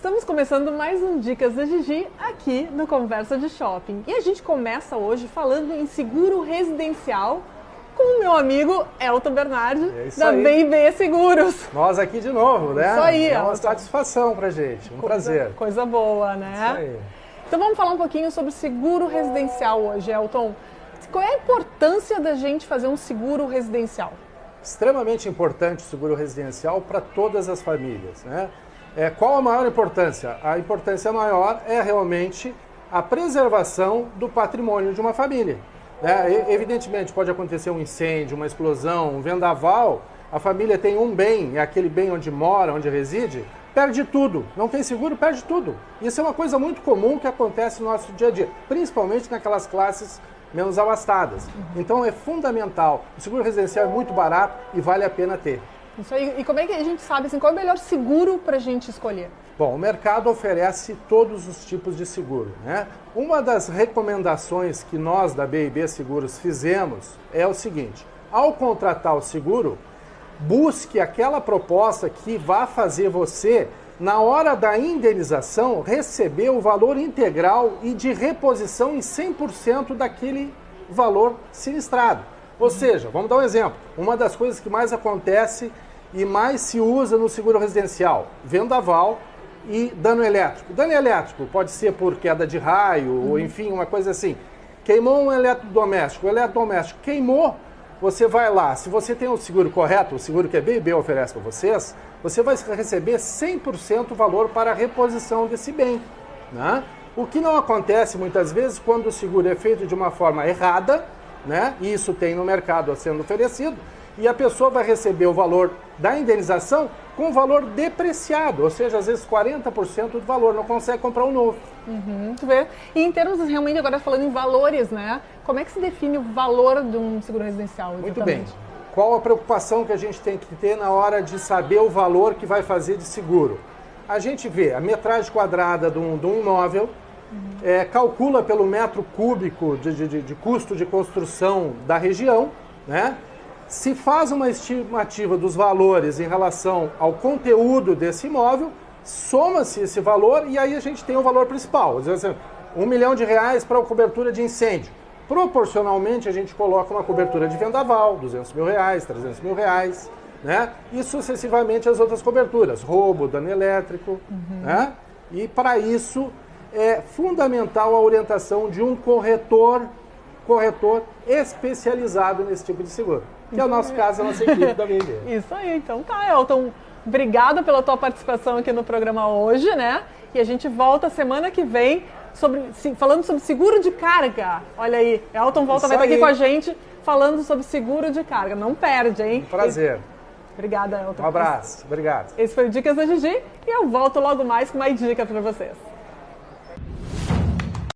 Estamos começando mais um Dicas da Gigi aqui no Conversa de Shopping. E a gente começa hoje falando em seguro residencial com o meu amigo Elton Bernardi, É da aí. B&B Seguros. Nós aqui de novo, né? Isso aí, É uma Elton. satisfação pra gente, um prazer. Coisa boa, né? Isso aí. Então vamos falar um pouquinho sobre seguro residencial hoje, Elton. Qual é a importância da gente fazer um seguro residencial? Extremamente importante o seguro residencial para todas as famílias, né? É, qual a maior importância? A importância maior é realmente a preservação do patrimônio de uma família. né? E- Evidentemente, pode acontecer um incêndio, uma explosão, um vendaval, a família tem um bem, é aquele bem onde mora, onde reside, perde tudo. Não tem seguro, perde tudo. Isso é uma coisa muito comum que acontece no nosso dia a dia, principalmente naquelas classes menos abastadas. Então é fundamental. O seguro residencial é muito barato e vale a pena ter. Isso aí. E como é que a gente sabe assim, qual é o melhor seguro para a gente escolher? Bom, o mercado oferece todos os tipos de seguro. Né? Uma das recomendações que nós da B&B Seguros fizemos é o seguinte: ao contratar o seguro, busque aquela proposta que vá fazer você, na hora da indenização, receber o valor integral e de reposição em 100% daquele valor sinistrado. Ou seja, vamos dar um exemplo. Uma das coisas que mais acontece e mais se usa no seguro residencial, vendaval e dano elétrico. Dano elétrico pode ser por queda de raio, ou enfim, uma coisa assim. Queimou um eletrodoméstico, o eletrodoméstico queimou, você vai lá, se você tem o seguro correto, o seguro que a B&B oferece para vocês, você vai receber 100% o valor para a reposição desse bem. Né? O que não acontece muitas vezes quando o seguro é feito de uma forma errada, né? e isso tem no mercado sendo oferecido, e a pessoa vai receber o valor da indenização com o valor depreciado, ou seja, às vezes 40% do valor, não consegue comprar um novo. Muito bem. E em termos realmente agora falando em valores, né? Como é que se define o valor de um seguro residencial? Muito bem. exatamente? Qual a preocupação que a gente tem que ter na hora de saber o valor que vai fazer de seguro? A gente vê a metragem quadrada de um, de um imóvel, é, calcula pelo metro cúbico de- de- de custo de construção da região, né? Se faz uma estimativa dos valores em relação ao conteúdo desse imóvel, soma-se esse valor e aí a gente tem o valor principal. Vezes, um milhão de reais para a cobertura de incêndio. Proporcionalmente, a gente coloca uma cobertura de vendaval, 200 mil reais, 300 mil reais, né? E sucessivamente as outras coberturas, roubo, dano elétrico, né? E para isso é fundamental a orientação de um corretor, corretor especializado nesse tipo de seguro. Que é o nosso caso, a nossa equipe da BNB. Isso aí, então tá, Elton. Obrigada pela tua participação aqui no programa hoje, né? E a gente volta semana que vem sobre, falando sobre seguro de carga. Olha aí, Elton volta, Isso vai estar aqui com a gente falando sobre seguro de carga. Não perde, hein? Prazer. Obrigada, Elton. Um abraço. Obrigado. Esse foi o Dicas da Gigi e eu volto logo mais com mais dicas para vocês.